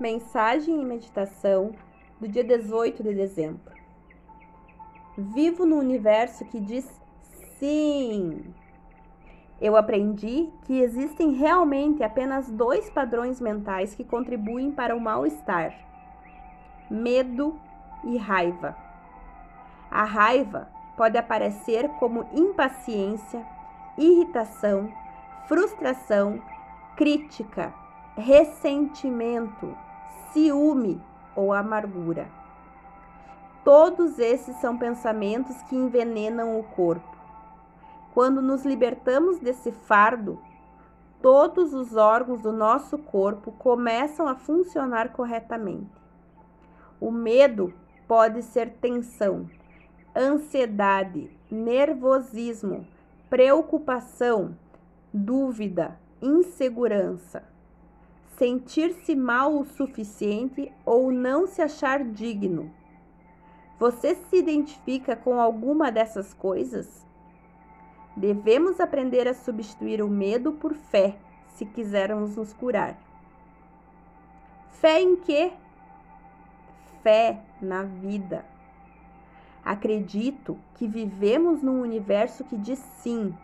Mensagem e meditação do dia 18 de dezembro. Vivo no universo que diz sim. Eu aprendi que existem realmente apenas dois padrões mentais que contribuem para o mal-estar: medo e raiva. A raiva pode aparecer como impaciência, irritação, frustração, crítica, ressentimento, ciúme ou amargura. Todos esses são pensamentos que envenenam o corpo. Quando nos libertamos desse fardo, todos os órgãos do nosso corpo começam a funcionar corretamente. O medo pode ser tensão, ansiedade, nervosismo, preocupação, dúvida, insegurança sentir-se mal o suficiente ou não se achar digno. Você se identifica com alguma dessas coisas? Devemos aprender a substituir o medo por fé, se quisermos nos curar. Fé em quê? Fé na vida. Acredito que vivemos num universo que diz sim.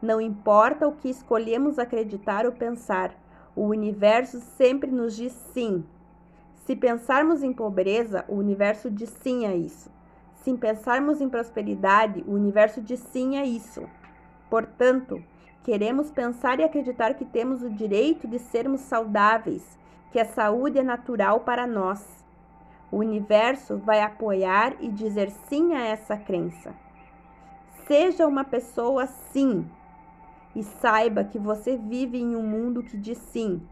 Não importa o que escolhemos acreditar ou pensar, o universo sempre nos diz sim. Se pensarmos em pobreza, o universo diz sim a isso. Se pensarmos em prosperidade, o universo diz sim a isso. Portanto, queremos pensar e acreditar que temos o direito de sermos saudáveis, que a saúde é natural para nós. O universo vai apoiar e dizer sim a essa crença. Seja uma pessoa sim e saiba que você vive em um mundo que diz sim,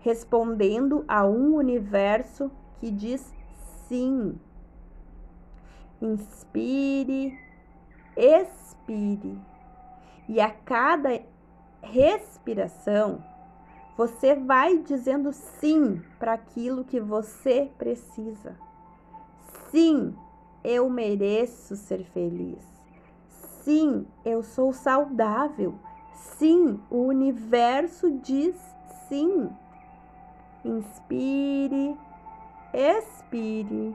respondendo a um universo que diz sim. Inspire, expire, e a cada respiração você vai dizendo sim para aquilo que você precisa. Sim, eu mereço ser feliz. Sim, eu sou saudável. Sim, o universo diz sim. Inspire, expire.